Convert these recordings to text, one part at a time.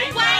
台湾。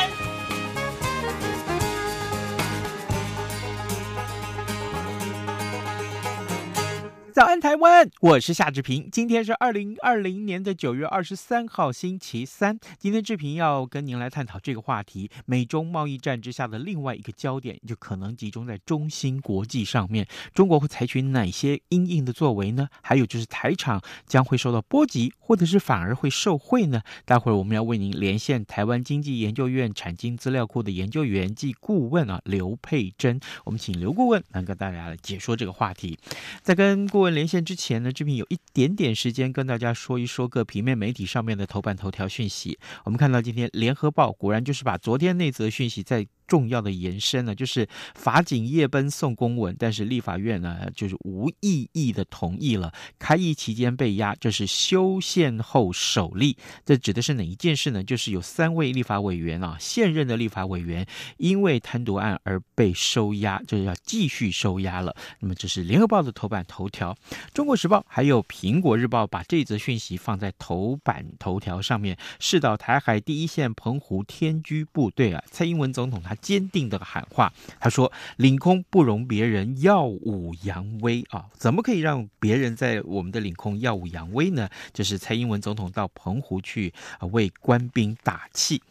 早安，台湾！我是夏志平。今天是二零二零年的九月二十三号，星期三。今天志平要跟您来探讨这个话题：美中贸易战之下的另外一个焦点，就可能集中在中芯国际上面。中国会采取哪些因应的作为呢？还有就是台厂将会受到波及，或者是反而会受惠呢？待会儿我们要为您连线台湾经济研究院产经资料库的研究员暨顾问啊，刘佩珍。我们请刘顾问来跟大家来解说这个话题。在跟顾问连线之前呢，志平有一点点时间跟大家说一说各平面媒体上面的头版头条讯息。我们看到今天《联合报》果然就是把昨天那则讯息在。重要的延伸呢，就是法警夜奔送公文，但是立法院呢，就是无异议的同意了。开议期间被押，这是修宪后首例。这指的是哪一件事呢？就是有三位立法委员啊，现任的立法委员因为贪渎案而被收押，就是要继续收押了。那么这是联合报的头版头条，中国时报还有苹果日报把这则讯息放在头版头条上面。视导台海第一线澎湖天居部队啊，蔡英文总统他。坚定的喊话，他说：“领空不容别人耀武扬威啊！怎么可以让别人在我们的领空耀武扬威呢？”就是蔡英文总统到澎湖去啊，为官兵打气。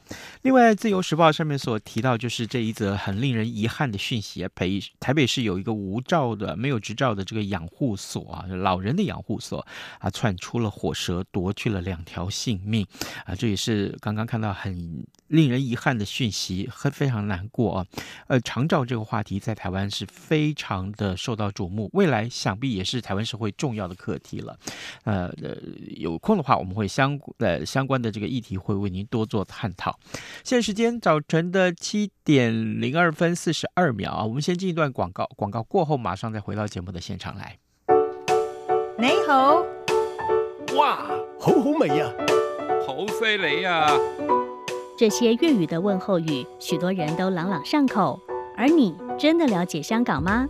另外，《自由时报》上面所提到，就是这一则很令人遗憾的讯息啊，北台北市有一个无照的、没有执照的这个养护所啊，老人的养护所啊，窜出了火蛇，夺去了两条性命啊！这也是刚刚看到很令人遗憾的讯息，很非常难。难过啊，呃，长照这个话题在台湾是非常的受到瞩目，未来想必也是台湾社会重要的课题了。呃，呃有空的话，我们会相呃相关的这个议题会为您多做探讨。现在时间早晨的七点零二分四十二秒啊，我们先进一段广告，广告过后马上再回到节目的现场来。你好，哇，好好味呀，好犀利呀！这些粤语的问候语，许多人都朗朗上口。而你真的了解香港吗？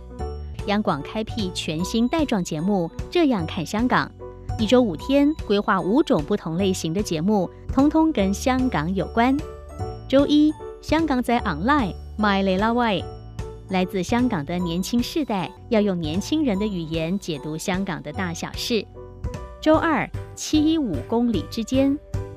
央广开辟全新带状节目《这样看香港》，一周五天，规划五种不同类型的节目，通通跟香港有关。周一，香港在 online，My 雷拉外，来自香港的年轻世代要用年轻人的语言解读香港的大小事。周二，七一五公里之间。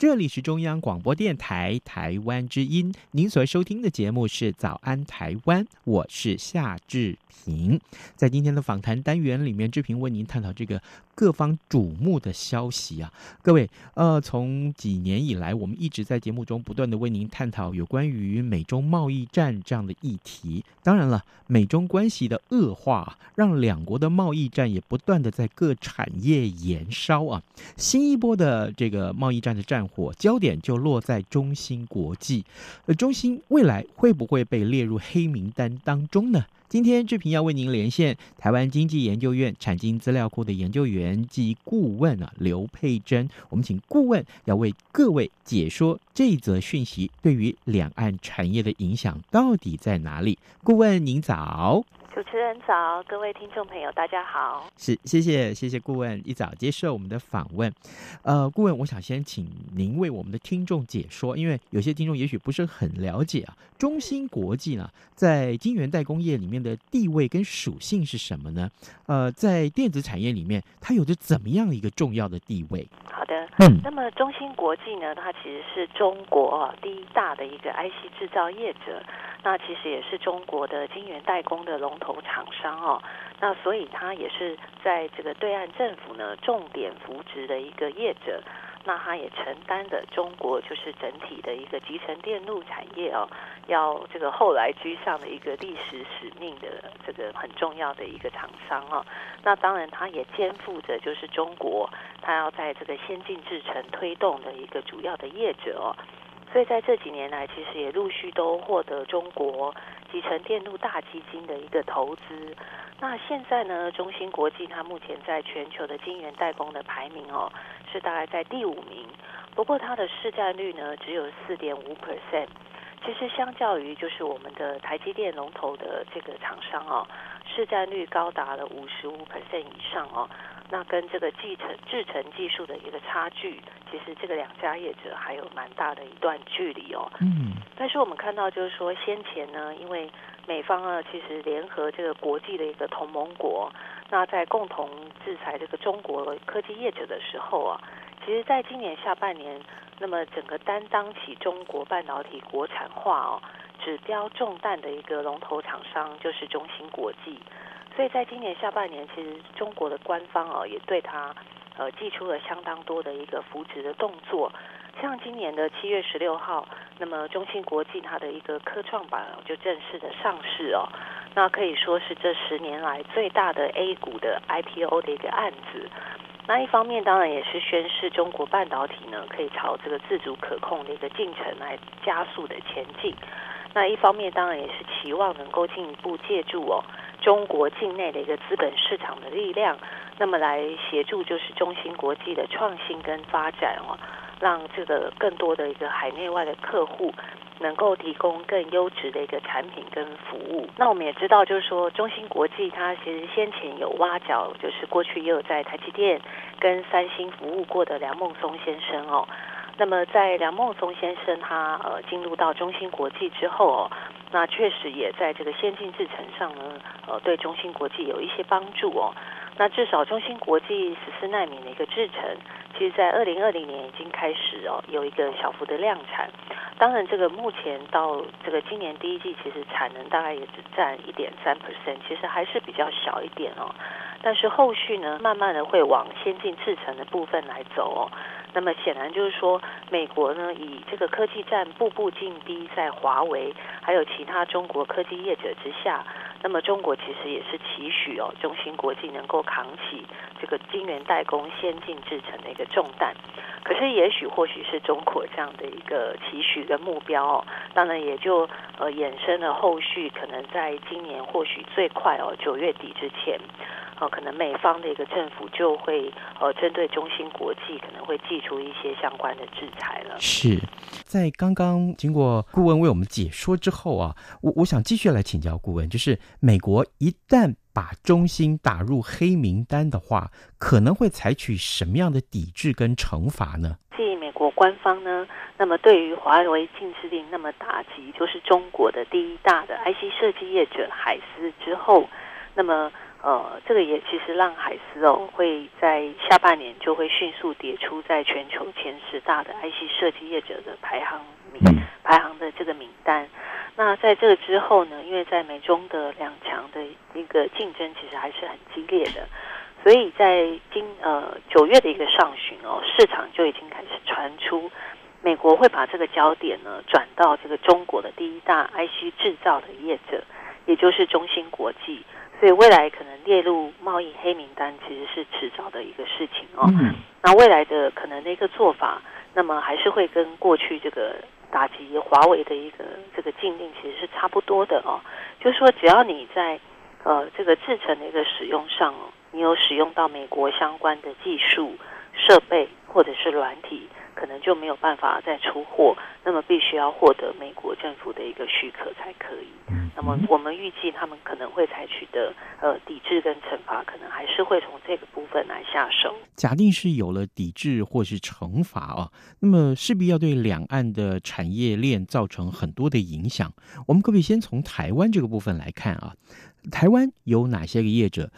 这里是中央广播电台台湾之音，您所收听的节目是《早安台湾》，我是夏至平。在今天的访谈单元里面，志平为您探讨这个各方瞩目的消息啊。各位，呃，从几年以来，我们一直在节目中不断的为您探讨有关于美中贸易战这样的议题。当然了，美中关系的恶化，让两国的贸易战也不断的在各产业延烧啊。新一波的这个贸易战的战火焦点就落在中芯国际，呃，中芯未来会不会被列入黑名单当中呢？今天志平要为您连线台湾经济研究院产经资料库的研究员及顾问啊刘佩珍，我们请顾问要为各位解说这则讯息对于两岸产业的影响到底在哪里？顾问您早。主持人早，各位听众朋友，大家好。是，谢谢，谢谢顾问一早接受我们的访问。呃，顾问，我想先请您为我们的听众解说，因为有些听众也许不是很了解啊。中芯国际呢，在晶圆代工业里面的地位跟属性是什么呢？呃，在电子产业里面，它有着怎么样的一个重要的地位？好的，嗯，那么中芯国际呢，它其实是中国第一大的一个 IC 制造业者。那其实也是中国的晶圆代工的龙头厂商哦，那所以他也是在这个对岸政府呢重点扶植的一个业者，那他也承担的中国就是整体的一个集成电路产业哦，要这个后来居上的一个历史使命的这个很重要的一个厂商哦，那当然他也肩负着就是中国他要在这个先进制程推动的一个主要的业者哦。所以在这几年来，其实也陆续都获得中国集成电路大基金的一个投资。那现在呢，中芯国际它目前在全球的晶圆代工的排名哦，是大概在第五名。不过它的市占率呢，只有四点五 percent。其实相较于就是我们的台积电龙头的这个厂商哦，市占率高达了五十五 percent 以上哦。那跟这个继承制程技术的一个差距，其实这个两家业者还有蛮大的一段距离哦。嗯。但是我们看到，就是说先前呢，因为美方啊，其实联合这个国际的一个同盟国，那在共同制裁这个中国科技业者的时候啊，其实在今年下半年，那么整个担当起中国半导体国产化哦指标重担的一个龙头厂商，就是中芯国际。所以在今年下半年，其实中国的官方哦也对它呃寄出了相当多的一个扶植的动作。像今年的七月十六号，那么中芯国际它的一个科创板就正式的上市哦，那可以说是这十年来最大的 A 股的 IPO 的一个案子。那一方面当然也是宣示中国半导体呢可以朝这个自主可控的一个进程来加速的前进。那一方面当然也是期望能够进一步借助哦。中国境内的一个资本市场的力量，那么来协助就是中芯国际的创新跟发展哦，让这个更多的一个海内外的客户能够提供更优质的一个产品跟服务。那我们也知道，就是说中芯国际它其实先前有挖角，就是过去也有在台积电跟三星服务过的梁孟松先生哦。那么在梁孟松先生他呃进入到中芯国际之后哦。那确实也在这个先进制程上呢，呃，对中芯国际有一些帮助哦。那至少中芯国际十四奈米的一个制程，其实在二零二零年已经开始哦，有一个小幅的量产。当然，这个目前到这个今年第一季，其实产能大概也只占一点三 percent，其实还是比较小一点哦。但是后续呢，慢慢的会往先进制程的部分来走哦。那么显然就是说，美国呢以这个科技战步步进逼在华为还有其他中国科技业者之下，那么中国其实也是期许哦，中芯国际能够扛起这个晶圆代工先进制程的一个重担。可是也许或许是中国这样的一个期许跟目标哦，当然也就呃衍生了后续可能在今年或许最快哦九月底之前。哦，可能美方的一个政府就会呃，针对中芯国际可能会寄出一些相关的制裁了。是在刚刚经过顾问为我们解说之后啊，我我想继续来请教顾问，就是美国一旦把中芯打入黑名单的话，可能会采取什么样的抵制跟惩罚呢？继美国官方呢，那么对于华为禁制令那么打击，就是中国的第一大的 IC 设计业者海思之后，那么。呃，这个也其实让海思哦会在下半年就会迅速跌出在全球前十大的 IC 设计业者的排行名排行的这个名单。那在这个之后呢，因为在美中的两强的一个竞争其实还是很激烈的，所以在今呃九月的一个上旬哦，市场就已经开始传出美国会把这个焦点呢转到这个中国的第一大 IC 制造的业者，也就是中芯国际。所以未来可能列入贸易黑名单，其实是迟早的一个事情哦。嗯。那未来的可能的一个做法，那么还是会跟过去这个打击华为的一个这个禁令其实是差不多的哦。就是说，只要你在呃这个制成的一个使用上哦，你有使用到美国相关的技术设备或者是软体。可能就没有办法再出货，那么必须要获得美国政府的一个许可才可以。那么我们预计他们可能会采取的呃抵制跟惩罚，可能还是会从这个部分来下手。假定是有了抵制或是惩罚啊，那么势必要对两岸的产业链造成很多的影响。我们可不可以先从台湾这个部分来看啊？台湾有哪些个业者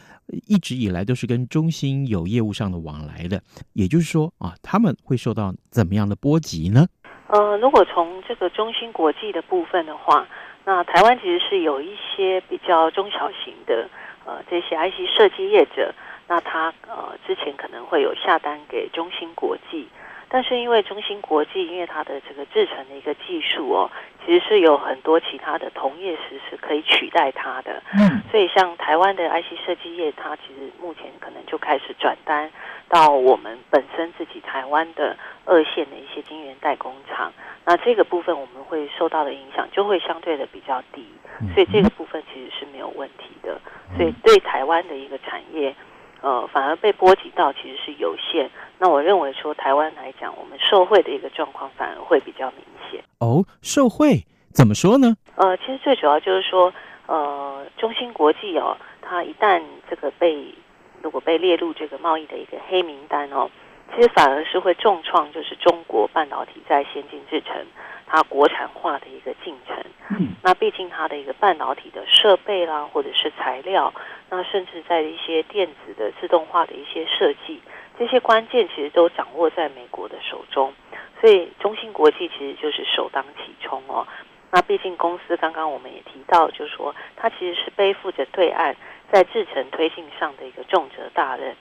一直以来都是跟中芯有业务上的往来的？也就是说啊，他们会受到怎么样的波及呢？呃，如果从这个中芯国际的部分的话，那台湾其实是有一些比较中小型的呃这些 IC 设计业者，那他呃之前可能会有下单给中芯国际。但是因为中芯国际，因为它的这个制程的一个技术哦，其实是有很多其他的同业是是可以取代它的。嗯，所以像台湾的 IC 设计业，它其实目前可能就开始转单到我们本身自己台湾的二线的一些晶圆代工厂。那这个部分我们会受到的影响就会相对的比较低，所以这个部分其实是没有问题的。所以对台湾的一个产业。呃，反而被波及到其实是有限。那我认为说，台湾来讲，我们受惠的一个状况反而会比较明显。哦，受惠怎么说呢？呃，其实最主要就是说，呃，中芯国际哦，它一旦这个被如果被列入这个贸易的一个黑名单哦，其实反而是会重创，就是中国半导体在先进制程它国产化的一个进程。那毕竟它的一个半导体的设备啦，或者是材料。那甚至在一些电子的自动化的一些设计，这些关键其实都掌握在美国的手中，所以中芯国际其实就是首当其冲哦。那毕竟公司刚刚我们也提到，就是说它其实是背负着对岸在制程推进上的一个重责大任，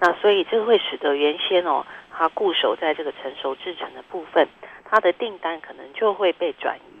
那所以这会使得原先哦它固守在这个成熟制程的部分，它的订单可能就会被转移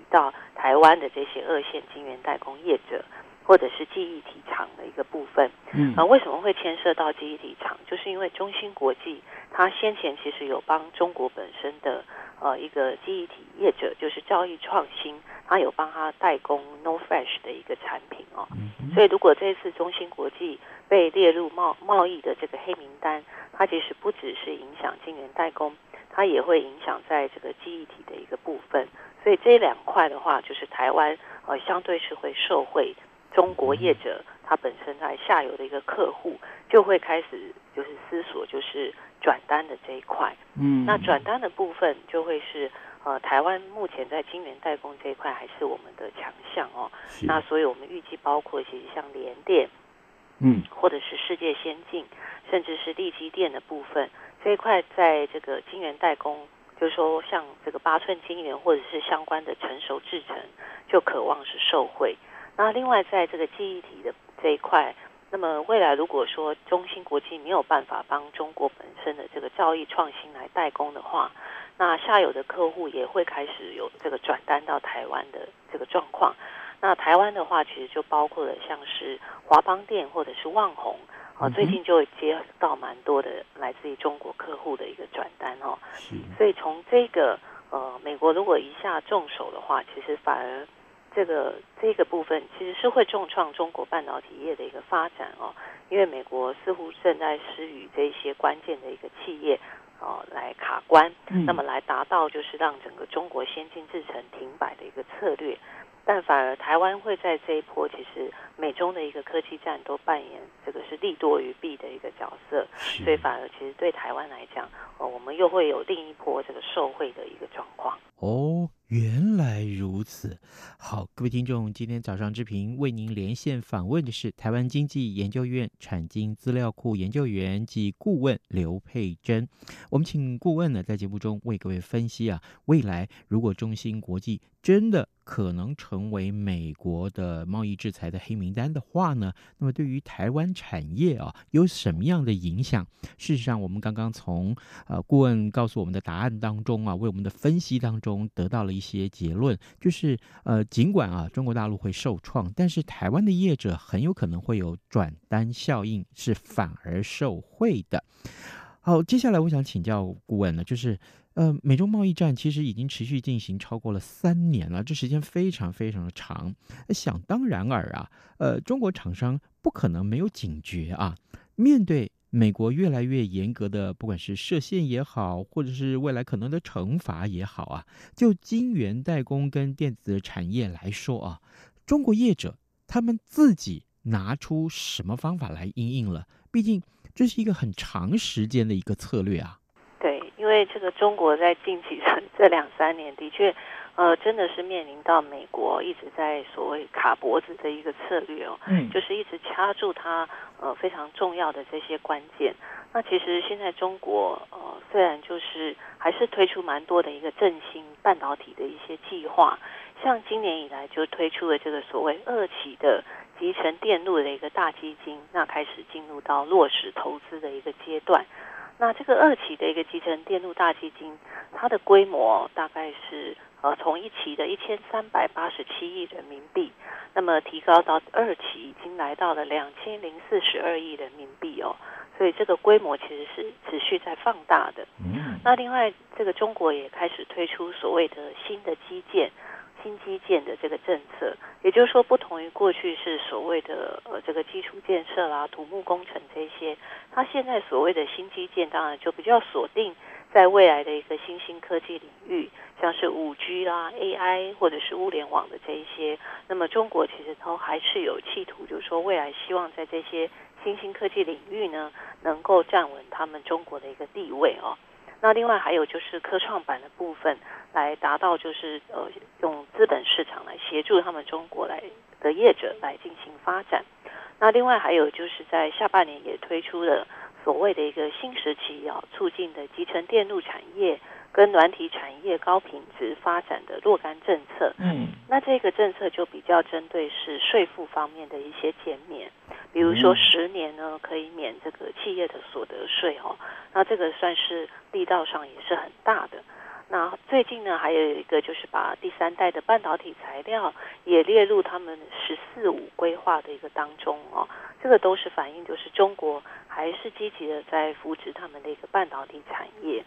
台湾的这些二线晶圆代工业者。或者是记忆体厂的一个部分，嗯，啊，为什么会牵涉到记忆体厂？就是因为中芯国际它先前其实有帮中国本身的呃一个记忆体业者，就是兆易创新，它有帮他代工 NOR Flash 的一个产品哦。所以如果这一次中芯国际被列入贸贸易的这个黑名单，它其实不只是影响晶圆代工，它也会影响在这个记忆体的一个部分。所以这两块的话，就是台湾呃相对是会受惠。中国业者他本身在下游的一个客户就会开始就是思索，就是转单的这一块。嗯，那转单的部分就会是呃台湾目前在晶圆代工这一块还是我们的强项哦。那所以我们预计包括其实像联电，嗯，或者是世界先进，甚至是力积电的部分这一块，在这个晶圆代工，就是说像这个八寸晶圆或者是相关的成熟制程，就渴望是受惠。那另外，在这个记忆体的这一块，那么未来如果说中芯国际没有办法帮中国本身的这个兆易创新来代工的话，那下游的客户也会开始有这个转单到台湾的这个状况。那台湾的话，其实就包括了像是华邦电或者是旺宏啊，最近就会接到蛮多的来自于中国客户的一个转单哦。所以从这个呃，美国如果一下重手的话，其实反而。这个这个部分其实是会重创中国半导体业的一个发展哦，因为美国似乎正在施予这些关键的一个企业哦来卡关，那么来达到就是让整个中国先进制程停摆的一个策略。但反而台湾会在这一波，其实美中的一个科技战都扮演这个是利多于弊的一个角色，所以反而其实对台湾来讲，呃，我们又会有另一波这个受惠的一个状况。哦，原来如此。好，各位听众，今天早上之平为您连线访问的是台湾经济研究院产经资料库研究员及顾问刘佩珍。我们请顾问呢在节目中为各位分析啊，未来如果中芯国际真的可能成为美国的贸易制裁的黑名名单的话呢，那么对于台湾产业啊，有什么样的影响？事实上，我们刚刚从呃顾问告诉我们的答案当中啊，为我们的分析当中得到了一些结论，就是呃，尽管啊中国大陆会受创，但是台湾的业者很有可能会有转单效应，是反而受惠的。好，接下来我想请教顾问呢，就是。呃，美中贸易战其实已经持续进行超过了三年了，这时间非常非常的长。想当然尔啊，呃，中国厂商不可能没有警觉啊。面对美国越来越严格的，不管是设限也好，或者是未来可能的惩罚也好啊，就晶圆代工跟电子产业来说啊，中国业者他们自己拿出什么方法来应应了？毕竟这是一个很长时间的一个策略啊。因为这个中国在近期这这两三年的确，呃，真的是面临到美国一直在所谓卡脖子的一个策略哦，嗯，就是一直掐住它呃非常重要的这些关键。那其实现在中国呃虽然就是还是推出蛮多的一个振兴半导体的一些计划，像今年以来就推出了这个所谓二期的集成电路的一个大基金，那开始进入到落实投资的一个阶段。那这个二期的一个集成电路大基金，它的规模大概是呃从一期的一千三百八十七亿人民币，那么提高到二期已经来到了两千零四十二亿人民币哦，所以这个规模其实是持续在放大的。那另外，这个中国也开始推出所谓的新的基建。新基建的这个政策，也就是说，不同于过去是所谓的呃这个基础建设啦、土木工程这些，它现在所谓的新基建，当然就比较锁定在未来的一个新兴科技领域，像是五 G 啦、AI 或者是物联网的这一些。那么中国其实都还是有企图，就是说未来希望在这些新兴科技领域呢，能够站稳他们中国的一个地位哦。那另外还有就是科创板的部分，来达到就是呃用资本市场来协助他们中国来的业者来进行发展。那另外还有就是在下半年也推出了所谓的一个新时期要促进的集成电路产业跟软体产业高品质发展的若干政策。嗯，那这个政策就比较针对是税负方面的一些减免。比如说十年呢，可以免这个企业的所得税哦，那这个算是力道上也是很大的。那最近呢，还有一个就是把第三代的半导体材料也列入他们“十四五”规划的一个当中哦，这个都是反映就是中国还是积极的在扶持他们的一个半导体产业。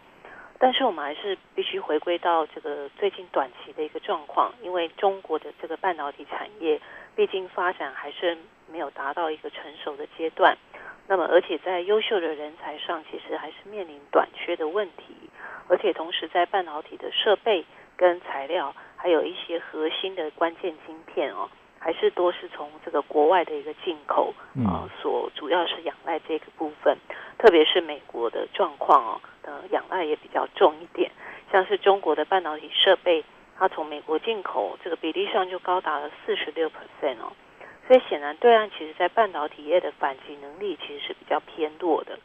但是我们还是必须回归到这个最近短期的一个状况，因为中国的这个半导体产业毕竟发展还是没有达到一个成熟的阶段，那么而且在优秀的人才上，其实还是面临短缺的问题，而且同时在半导体的设备跟材料，还有一些核心的关键晶片哦。还是多是从这个国外的一个进口啊，所主要是仰赖这个部分，特别是美国的状况哦，的，仰赖也比较重一点。像是中国的半导体设备，它从美国进口这个比例上就高达了四十六 percent 哦，所以显然对岸其实在半导体业的反击能力其实是比较偏弱的。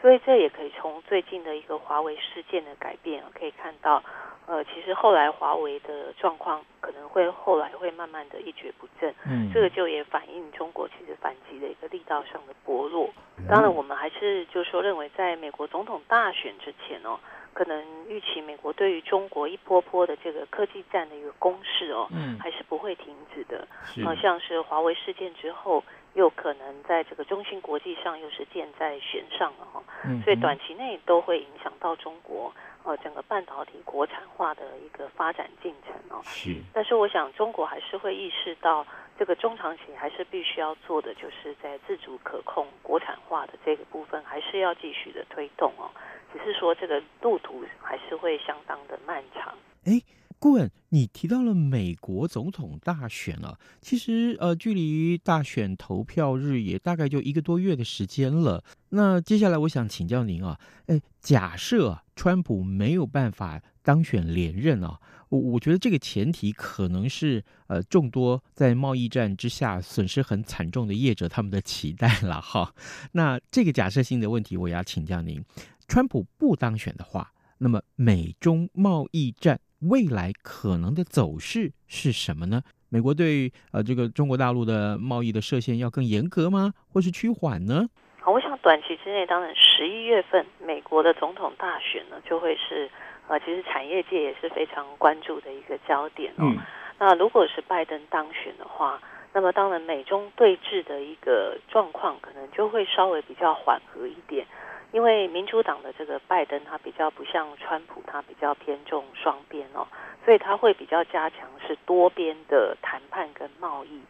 所以这也可以从最近的一个华为事件的改变可以看到，呃，其实后来华为的状况可能会后来会慢慢的一蹶不振，嗯，这个就也反映中国其实反击的一个力道上的薄弱。当然，我们还是就是说认为，在美国总统大选之前哦，可能预期美国对于中国一波波的这个科技战的一个攻势哦，嗯，还是不会停止的。好像是华为事件之后。又可能在这个中芯国际上又是箭在弦上了哈，所以短期内都会影响到中国呃整个半导体国产化的一个发展进程哦。是，但是我想中国还是会意识到这个中长期还是必须要做的，就是在自主可控国产化的这个部分，还是要继续的推动哦。只是说这个路途还是会相当的漫长。诶顾问，你提到了美国总统大选了，其实呃，距离大选投票日也大概就一个多月的时间了。那接下来我想请教您啊，诶，假设川普没有办法当选连任啊，我我觉得这个前提可能是呃众多在贸易战之下损失很惨重的业者他们的期待了哈。那这个假设性的问题，我也要请教您，川普不当选的话，那么美中贸易战。未来可能的走势是什么呢？美国对呃这个中国大陆的贸易的设限要更严格吗？或是趋缓呢？好，我想短期之内，当然十一月份美国的总统大选呢，就会是呃，其实产业界也是非常关注的一个焦点哦。嗯、那如果是拜登当选的话，那么当然美中对峙的一个状况可能就会稍微比较缓和一点。因为民主党的这个拜登，他比较不像川普，他比较偏重双边哦，所以他会比较加强是多边的谈判跟贸易。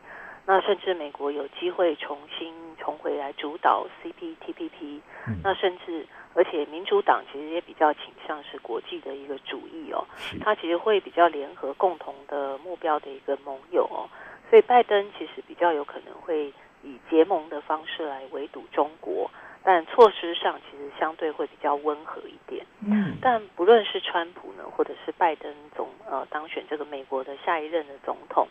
那甚至美国有机会重新重回来主导 CPTPP，那甚至而且民主党其实也比较倾向是国际的一个主义哦，他其实会比较联合共同的目标的一个盟友哦，所以拜登其实比较有可能会以结盟的方式来围堵中国。但措施上其实相对会比较温和一点。嗯，但不论是川普呢，或者是拜登总呃当选这个美国的下一任的总统，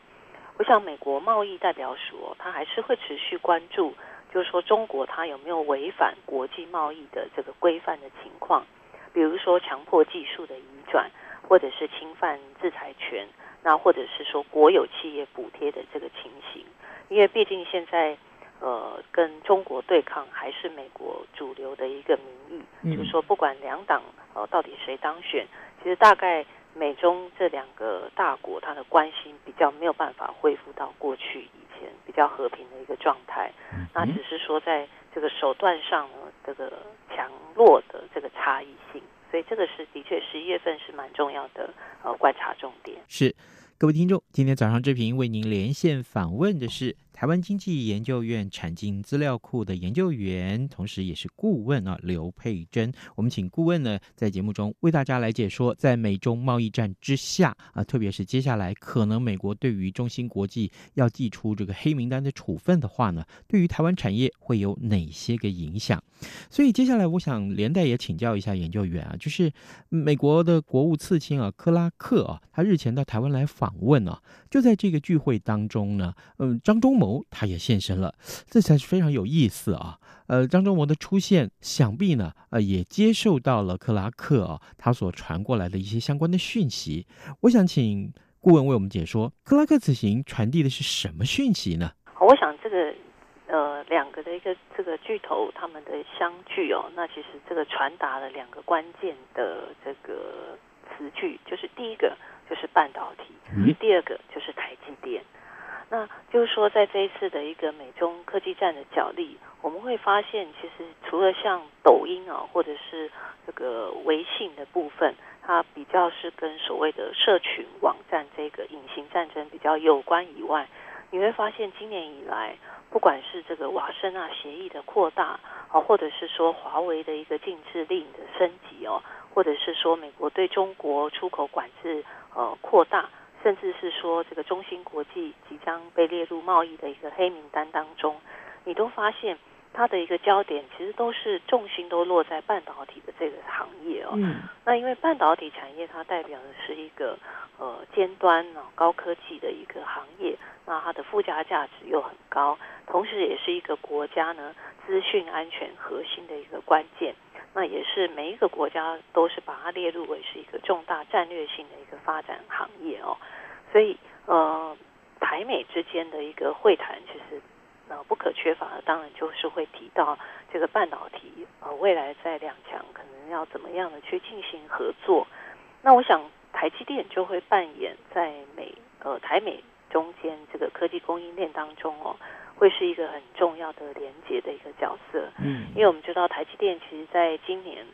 我想美国贸易代表署哦，他还是会持续关注，就是说中国它有没有违反国际贸易的这个规范的情况，比如说强迫技术的移转，或者是侵犯制裁权，那或者是说国有企业补贴的这个情形，因为毕竟现在。呃，跟中国对抗还是美国主流的一个民意，嗯、就是说不管两党呃到底谁当选，其实大概美中这两个大国，它的关系比较没有办法恢复到过去以前比较和平的一个状态。嗯、那只是说在这个手段上呢，这个强弱的这个差异性，所以这个是的确十一月份是蛮重要的呃观察重点。是，各位听众，今天早上这频为您连线访问的是。台湾经济研究院产经资料库的研究员，同时也是顾问啊，刘佩珍。我们请顾问呢，在节目中为大家来解说，在美中贸易战之下啊，特别是接下来可能美国对于中芯国际要祭出这个黑名单的处分的话呢，对于台湾产业会有哪些个影响？所以接下来我想连带也请教一下研究员啊，就是美国的国务次卿啊，克拉克啊，他日前到台湾来访问啊，就在这个聚会当中呢，嗯，张忠谋。他也现身了，这才是非常有意思啊！呃，张忠谋的出现，想必呢，呃，也接受到了克拉克啊，他所传过来的一些相关的讯息。我想请顾问为我们解说，克拉克此行传递的是什么讯息呢？我想这个呃，两个的一个这个巨头他们的相聚哦，那其实这个传达了两个关键的这个词句，就是第一个就是半导体，嗯、第二个就是台积电。那就是说，在这一次的一个美中科技战的角力，我们会发现，其实除了像抖音啊，或者是这个微信的部分，它比较是跟所谓的社群网站这个隐形战争比较有关以外，你会发现今年以来，不管是这个瓦森纳协议的扩大啊，或者是说华为的一个禁制令的升级哦，或者是说美国对中国出口管制呃扩大。甚至是说，这个中芯国际即将被列入贸易的一个黑名单当中，你都发现它的一个焦点其实都是重心都落在半导体的这个行业哦。嗯。那因为半导体产业它代表的是一个呃尖端啊高科技的一个行业，那它的附加价值又很高，同时也是一个国家呢资讯安全核心的一个关键。那也是每一个国家都是把它列入为是一个重大战略性的一个发展行业哦，所以呃，台美之间的一个会谈，其实呃不可缺乏的，当然就是会提到这个半导体呃未来在两强可能要怎么样的去进行合作。那我想台积电就会扮演在美呃台美中间这个科技供应链当中哦。会是一个很重要的连接的一个角色，嗯，因为我们知道台积电其实在今年，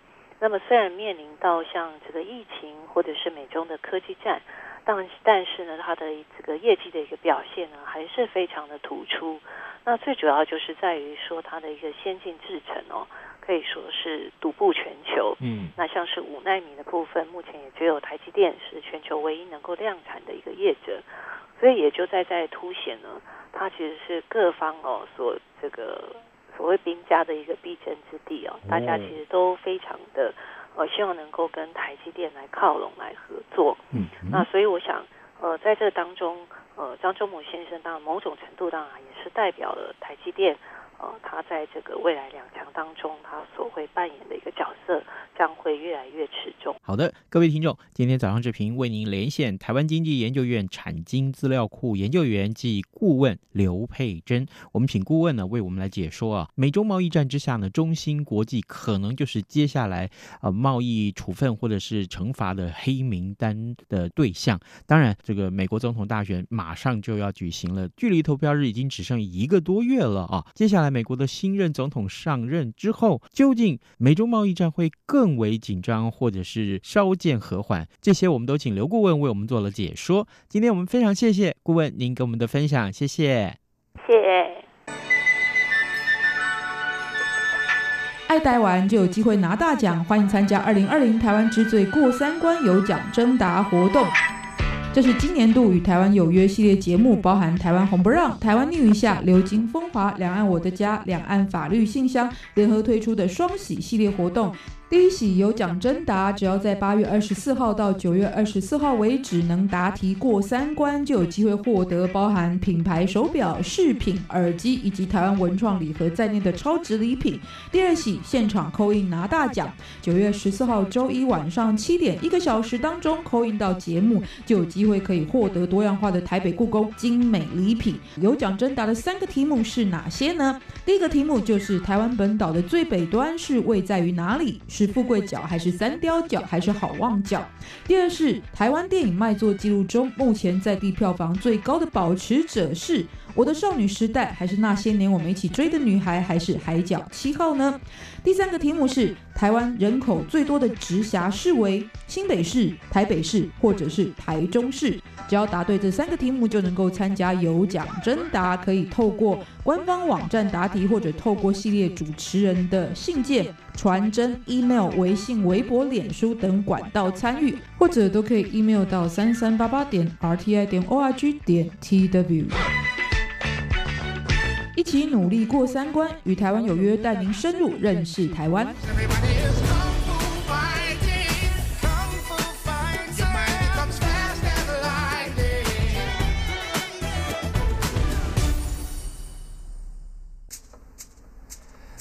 那么虽然面临到像这个疫情或者是美中的科技战，但但是呢，它的这个业绩的一个表现呢，还是非常的突出。那最主要就是在于说它的一个先进制程哦，可以说是独步全球，嗯，那像是五纳米的部分，目前也只有台积电是全球唯一能够量产的一个业者，所以也就在在凸显呢。它其实是各方哦所这个所谓兵家的一个必争之地哦，大家其实都非常的呃希望能够跟台积电来靠拢来合作。嗯，那所以我想呃在这当中呃张忠谋先生当然某种程度当然也是代表了台积电呃他在这个未来两强当中他所会扮演的一个角色将会越来越持重。好的，各位听众，今天早上志平为您连线台湾经济研究院产经资料库研究员暨顾问刘佩珍。我们请顾问呢为我们来解说啊，美中贸易战之下呢，中芯国际可能就是接下来呃贸易处分或者是惩罚的黑名单的对象。当然，这个美国总统大选马上就要举行了，距离投票日已经只剩一个多月了啊。接下来美国的新任总统上任之后，究竟美中贸易战会更为紧张，或者是？稍见和缓，这些我们都请刘顾问为我们做了解说。今天我们非常谢谢顾问您给我们的分享，谢谢。谢谢。爱台湾就有机会拿大奖，欢迎参加二零二零台湾之最过三关有奖征答活动。这是今年度与台湾有约系列节目，包含台湾红不让、台湾逆一下、流金风华、两岸我的家、两岸法律信箱联合推出的双喜系列活动。第一喜有奖征答，只要在八月二十四号到九月二十四号为止，能答题过三关，就有机会获得包含品牌手表、饰品、耳机以及台湾文创礼盒在内的超值礼品。第二喜现场扣印拿大奖，九月十四号周一晚上七点，一个小时当中扣印到节目，就有机会可以获得多样化的台北故宫精美礼品。有奖征答的三个题目是哪些呢？第一个题目就是台湾本岛的最北端是位在于哪里？是富贵角还是三雕角还是好望角？第二是台湾电影卖座记录中目前在地票房最高的保持者是我的少女时代还是那些年我们一起追的女孩还是海角七号呢？第三个题目是台湾人口最多的直辖市为新北市、台北市或者是台中市。只要答对这三个题目，就能够参加有奖征答，可以透过官方网站答题，或者透过系列主持人的信件、传真、email、微信、微博、脸书等管道参与，或者都可以 email 到三三八八点 rti 点 org 点 tw。一起努力过三关，与台湾有约，带您深入认识台湾。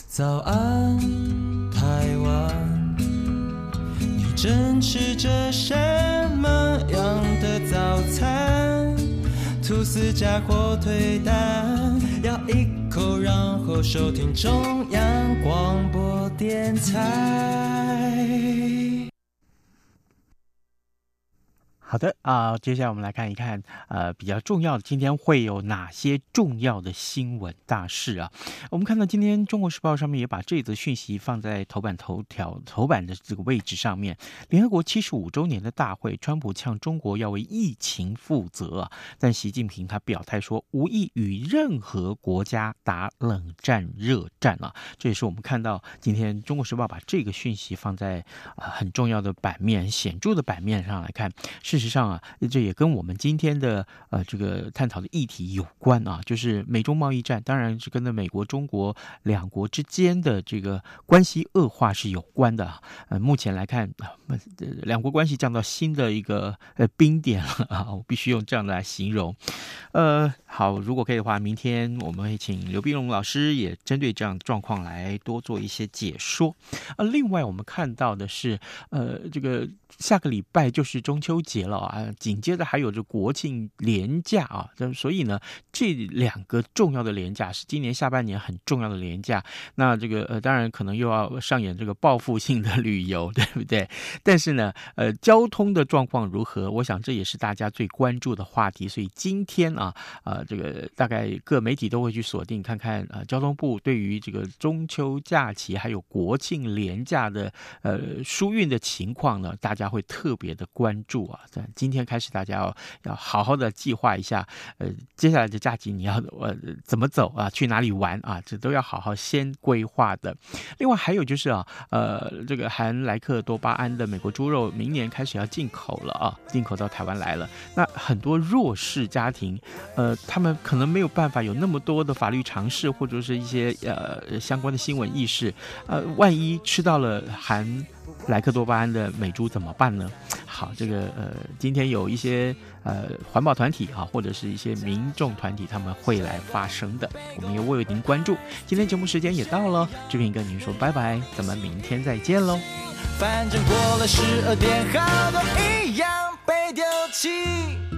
早安，台湾，你正吃着什自家火腿蛋，咬一口，然后收听中央广播电台。好的啊、接下来我们来看一看，呃，比较重要的今天会有哪些重要的新闻大事啊？我们看到今天《中国时报》上面也把这则讯息放在头版头条头版的这个位置上面。联合国七十五周年的大会，川普呛中国要为疫情负责啊，但习近平他表态说无意与任何国家打冷战热战啊。这也是我们看到今天《中国时报》把这个讯息放在、呃、很重要的版面、显著的版面上来看，事实。实上啊，这也跟我们今天的呃这个探讨的议题有关啊，就是美中贸易战，当然是跟着美国、中国两国之间的这个关系恶化是有关的。呃，目前来看啊，两国关系降到新的一个呃冰点了啊，我必须用这样的来形容。呃，好，如果可以的话，明天我们会请刘碧荣老师也针对这样的状况来多做一些解说。呃，另外我们看到的是，呃，这个下个礼拜就是中秋节了。啊，紧接着还有着国庆连假啊，所以呢，这两个重要的连假是今年下半年很重要的连假。那这个呃，当然可能又要上演这个报复性的旅游，对不对？但是呢，呃，交通的状况如何？我想这也是大家最关注的话题。所以今天啊，呃，这个大概各媒体都会去锁定看看，呃，交通部对于这个中秋假期还有国庆连假的呃疏运的情况呢，大家会特别的关注啊。今天开始，大家要要好好的计划一下，呃，接下来的假期你要呃怎么走啊？去哪里玩啊？这都要好好先规划的。另外还有就是啊，呃，这个含莱克多巴胺的美国猪肉明年开始要进口了啊，进口到台湾来了。那很多弱势家庭，呃，他们可能没有办法有那么多的法律常识或者是一些呃相关的新闻意识，呃，万一吃到了含莱克多巴胺的美猪怎么办呢？好，这个呃，今天有一些呃环保团体啊，或者是一些民众团体，他们会来发声的，我们也为您关注。今天节目时间也到了，志平跟您说拜拜，咱们明天再见喽。反正过了十二点，好多一样被丢弃。